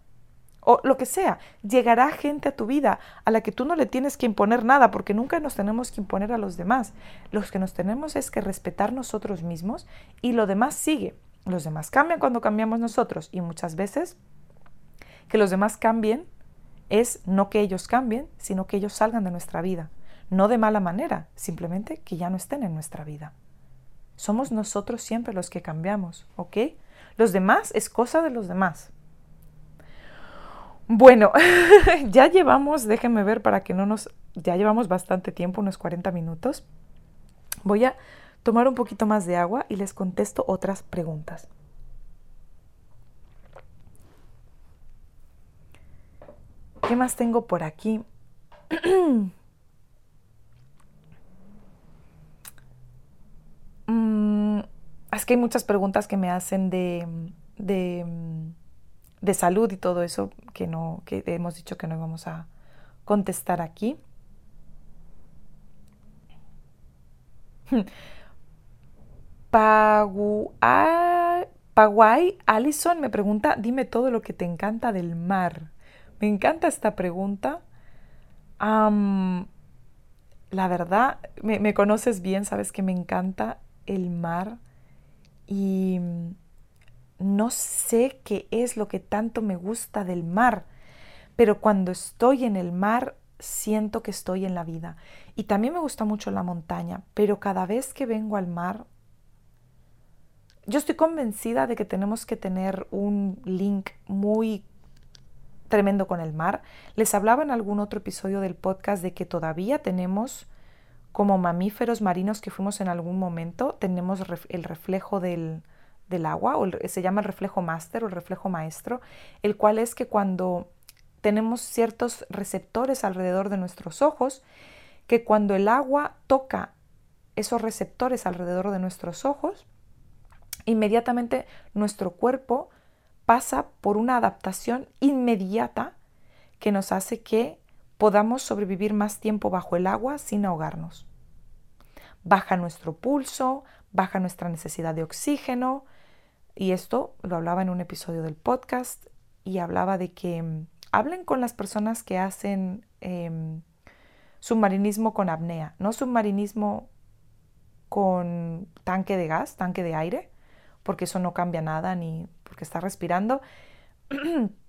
O lo que sea, llegará gente a tu vida a la que tú no le tienes que imponer nada, porque nunca nos tenemos que imponer a los demás. Los que nos tenemos es que respetar nosotros mismos y lo demás sigue. Los demás cambian cuando cambiamos nosotros y muchas veces que los demás cambien es no que ellos cambien, sino que ellos salgan de nuestra vida. No de mala manera, simplemente que ya no estén en nuestra vida. Somos nosotros siempre los que cambiamos, ¿ok? Los demás es cosa de los demás. Bueno, ya llevamos, déjenme ver para que no nos, ya llevamos bastante tiempo, unos 40 minutos. Voy a tomar un poquito más de agua y les contesto otras preguntas. ¿Qué más tengo por aquí? es que hay muchas preguntas que me hacen de, de, salud y todo eso que, no, que hemos dicho que no vamos a contestar aquí. Paguay Allison me pregunta, dime todo lo que te encanta del mar. Me encanta esta pregunta. la verdad, me, conoces bien, sabes que me encanta el mar y no sé qué es lo que tanto me gusta del mar, pero cuando estoy en el mar siento que estoy en la vida. Y también me gusta mucho la montaña, pero cada vez que vengo al mar, yo estoy convencida de que tenemos que tener un link muy tremendo con el mar. Les hablaba en algún otro episodio del podcast de que todavía tenemos como mamíferos marinos que fuimos en algún momento, tenemos el reflejo del, agua, o se llama el reflejo máster o el reflejo maestro, el cual es que cuando tenemos ciertos receptores alrededor de nuestros ojos, que cuando el agua toca esos receptores alrededor de nuestros ojos, inmediatamente nuestro cuerpo pasa por una adaptación inmediata que nos hace que podamos sobrevivir más tiempo bajo el agua sin ahogarnos. Baja nuestro pulso, baja nuestra necesidad de oxígeno. Y esto lo hablaba en un episodio del podcast y hablaba de que mm, hablen con las personas que hacen em, submarinismo con apnea, no submarinismo con tanque de gas, tanque de aire, porque eso no cambia nada ni porque está respirando.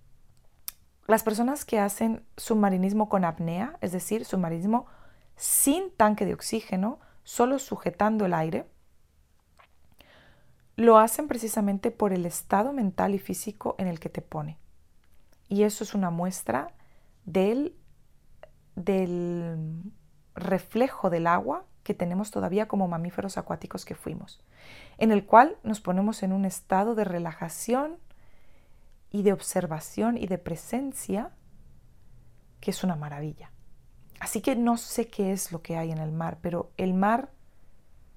Las personas que hacen submarinismo con apnea, es decir, submarinismo sin tanque de oxígeno, solo sujetando el aire, lo hacen precisamente por el estado mental y físico en el que te pone. Y eso es una muestra del, del reflejo del agua que tenemos todavía como mamíferos acuáticos que fuimos, en el cual nos ponemos en un estado de relajación y de observación y de presencia, que es una maravilla. Así que no sé qué es lo que hay en el mar, pero el mar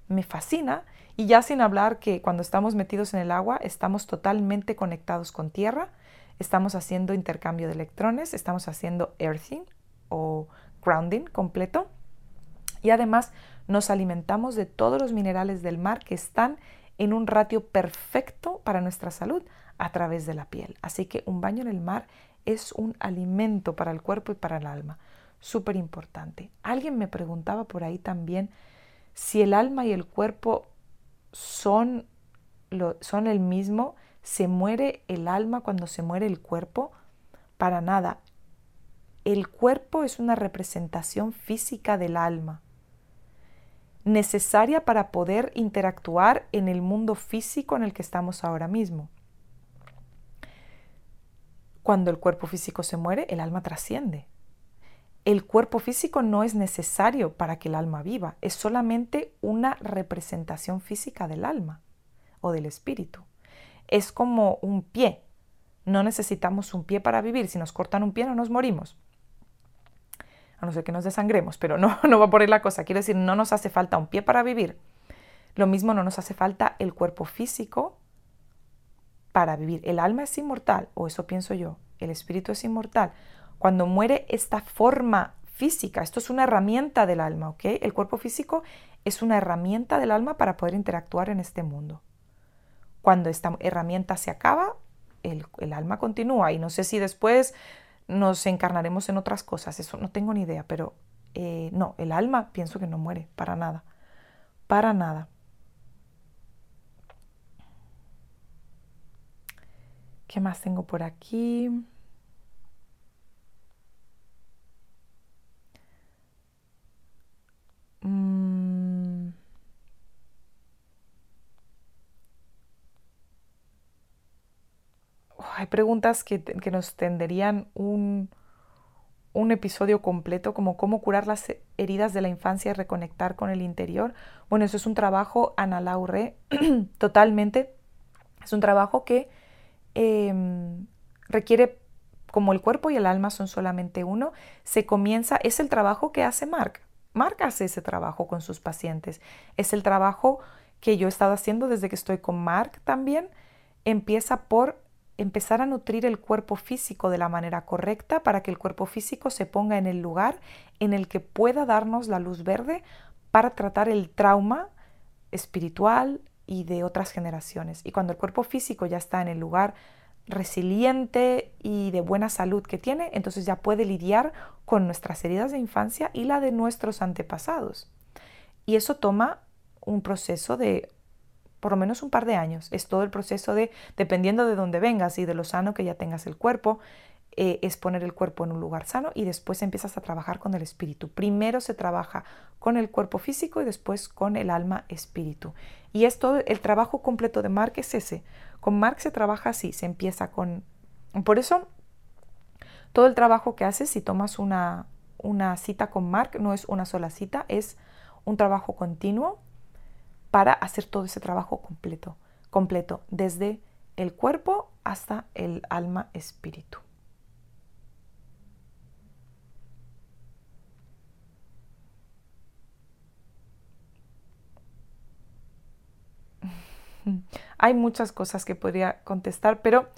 me fascina y ya sin hablar que cuando estamos metidos en el agua estamos totalmente conectados con tierra, estamos haciendo intercambio de electrones, estamos haciendo earthing o grounding completo y además nos alimentamos de todos los minerales del mar que están en un ratio perfecto para nuestra salud a través de la piel. Así que un baño en el mar es un alimento para el cuerpo y para el alma súper importante. Alguien me preguntaba por ahí también si el alma y el cuerpo son, lo, son el mismo, se muere el alma cuando se muere el cuerpo. Para nada. El cuerpo es una representación física del alma, necesaria para poder interactuar en el mundo físico en el que estamos ahora mismo. Cuando el cuerpo físico se muere, el alma trasciende el cuerpo físico no es necesario para que el alma viva, es solamente una representación física del alma o del espíritu. Es como un pie. No necesitamos un pie para vivir. Si nos cortan un pie no nos morimos. A no ser que nos desangremos, pero no, no va por ahí la cosa. Quiero decir, no nos hace falta un pie para vivir. Lo mismo no nos hace falta el cuerpo físico para vivir. El alma es inmortal, o eso pienso yo. El espíritu es inmortal cuando muere esta forma física, esto es una herramienta del alma, ¿ok? El cuerpo físico es una herramienta del alma para poder interactuar en este mundo. Cuando esta herramienta se acaba, el, alma continúa y no sé si después nos encarnaremos en otras cosas, eso no tengo ni idea, pero eh, no, el alma pienso que no muere, para nada, para nada. ¿Qué más tengo por aquí? Mm. hay preguntas que, nos tenderían un, un, episodio completo, como cómo curar las heridas de la infancia y reconectar con el interior. Bueno, eso es un trabajo, Ana Laure, totalmente. Es un trabajo que em, requiere, como el cuerpo y el alma son solamente uno, se comienza, es el trabajo que hace Mark. Mark hace ese trabajo con sus pacientes. Es el trabajo que yo he estado haciendo desde que estoy con Mark también. Empieza por empezar a nutrir el cuerpo físico de la manera correcta para que el cuerpo físico se ponga en el lugar en el que pueda darnos la luz verde para tratar el trauma espiritual y de otras generaciones. Y cuando el cuerpo físico ya está en el lugar resiliente y de buena salud que tiene, entonces ya puede lidiar con nuestras heridas de infancia y la de nuestros antepasados. Y eso toma un proceso de por lo menos un par de años. Es todo el proceso de, dependiendo de dónde vengas y de lo sano que ya tengas el cuerpo, eh, es poner el cuerpo en un lugar sano y después empiezas a trabajar con el espíritu. Primero se trabaja con el cuerpo físico y después con el alma espíritu. Y es todo el trabajo completo de Mark es ese. Con Mark se trabaja así, se empieza con... Por eso, todo el trabajo que haces, si tomas una, una cita con Mark, no es una sola cita, es un trabajo continuo para hacer todo ese trabajo completo, completo, desde el cuerpo hasta el alma espíritu. Hay muchas cosas que podría contestar, pero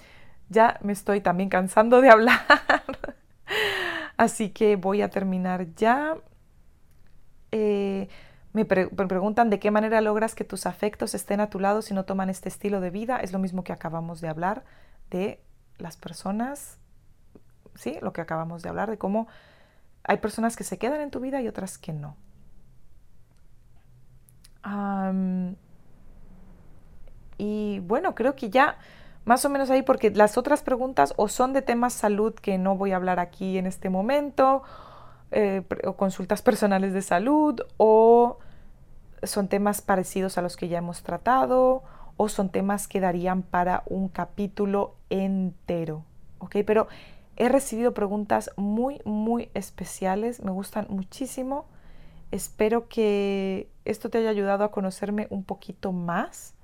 ya me estoy también cansando de hablar. Así que voy a terminar ya. Eh, me, preguntan de qué manera logras que tus afectos estén a tu lado si no toman este estilo de vida. Es lo mismo que acabamos de hablar de las personas, ¿sí? Lo que acabamos de hablar, de cómo hay personas que se quedan en tu vida y otras que no. Y bueno, creo que ya más o menos ahí, porque las otras preguntas o son de temas salud que no voy a hablar aquí en este momento, eh, o consultas personales de salud, o son temas parecidos a los que ya hemos tratado, o son temas que darían para un capítulo entero. Pero he recibido preguntas muy, muy especiales, me gustan muchísimo Espero que esto te haya ayudado a conocerme un poquito más.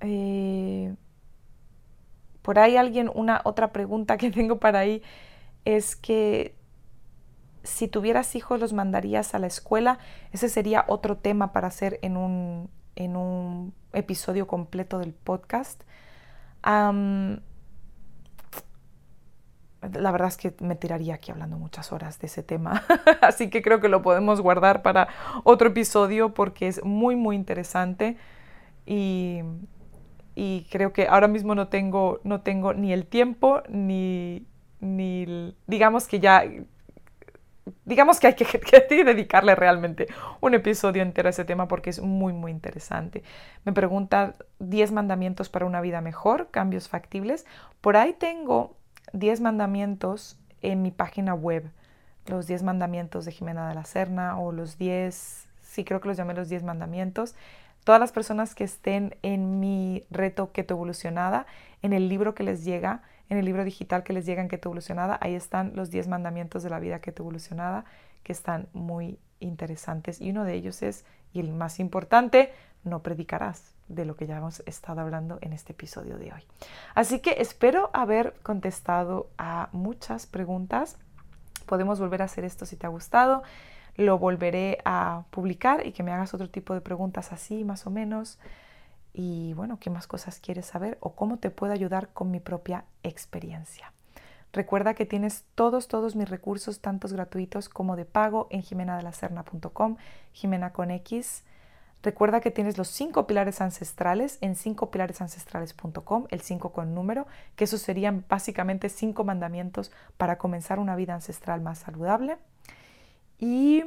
Eh, por ahí alguien, una otra pregunta que tengo para ahí es que si tuvieras hijos los mandarías a la escuela. Ese sería otro tema para hacer en un, en un episodio completo del podcast. La verdad es que me tiraría aquí hablando muchas horas de ese tema, así que creo que lo podemos guardar para otro episodio porque es muy, muy interesante y, y creo que ahora mismo no tengo, no tengo ni el tiempo ni, ni, digamos que ya, digamos que hay que, que, dedicarle realmente un episodio entero a ese tema porque es muy, muy interesante. Me pregunta 10 mandamientos para una vida mejor, cambios factibles. Por ahí tengo 10 mandamientos en mi página web, los 10 mandamientos de Jimena de la Serna o los 10, sí creo que los llamé los 10 mandamientos. Todas las personas que estén en mi reto Keto Evolucionada, en el libro que les llega, en el libro digital que les llega en Keto Evolucionada, ahí están los 10 mandamientos de la vida Keto Evolucionada, que están muy interesantes. Y uno de ellos es, y el más importante, no predicarás de lo que ya hemos estado hablando en este episodio de hoy. Así que espero haber contestado a muchas preguntas. Podemos volver a hacer esto si te ha gustado lo volveré a publicar y que me hagas otro tipo de preguntas así, más o menos. Y bueno, ¿qué más cosas quieres saber o cómo te puedo ayudar con mi propia experiencia? Recuerda que tienes todos, todos mis recursos, tantos gratuitos como de pago, en jimenadelacerna.com, Jimena con X. Recuerda que tienes los cinco pilares ancestrales en cincopilaresancestrales.com, el cinco con número, que esos serían básicamente cinco mandamientos para comenzar una vida ancestral más saludable. Y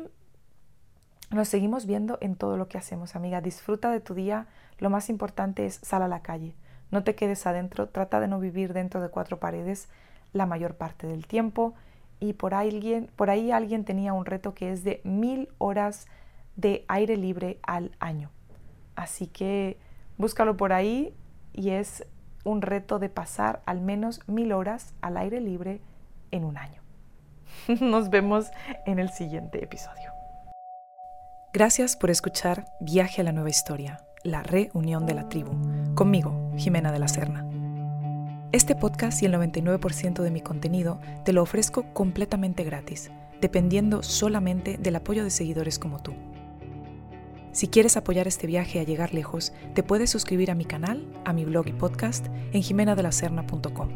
nos seguimos viendo en todo lo que hacemos, amiga. Disfruta de tu día. Lo más importante es sal a la calle. No te quedes adentro. Trata de no vivir dentro de cuatro paredes la mayor parte del tiempo. Y por, alguien, por ahí alguien tenía un reto que es de mil horas de aire libre al año. Así que búscalo por ahí y es un reto de pasar al menos mil horas al aire libre en un año. Nos vemos en el siguiente episodio. Gracias por escuchar Viaje a la Nueva Historia, la reunión de la tribu, conmigo, Jimena de la Serna. Este podcast y el 99% de mi contenido te lo ofrezco completamente gratis, dependiendo solamente del apoyo de seguidores como tú. Si quieres apoyar este viaje a llegar lejos, te puedes suscribir a mi canal, a mi blog y podcast en jimenadelacerna.com.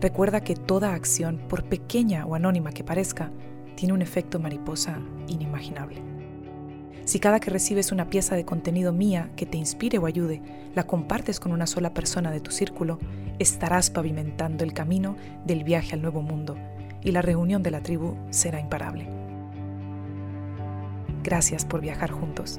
Recuerda que toda acción, por pequeña o anónima que parezca, tiene un efecto mariposa inimaginable. Si cada que recibes una pieza de contenido mía que te inspire o ayude, la compartes con una sola persona de tu círculo, estarás pavimentando el camino del viaje al nuevo mundo y la reunión de la tribu será imparable. Gracias por viajar juntos.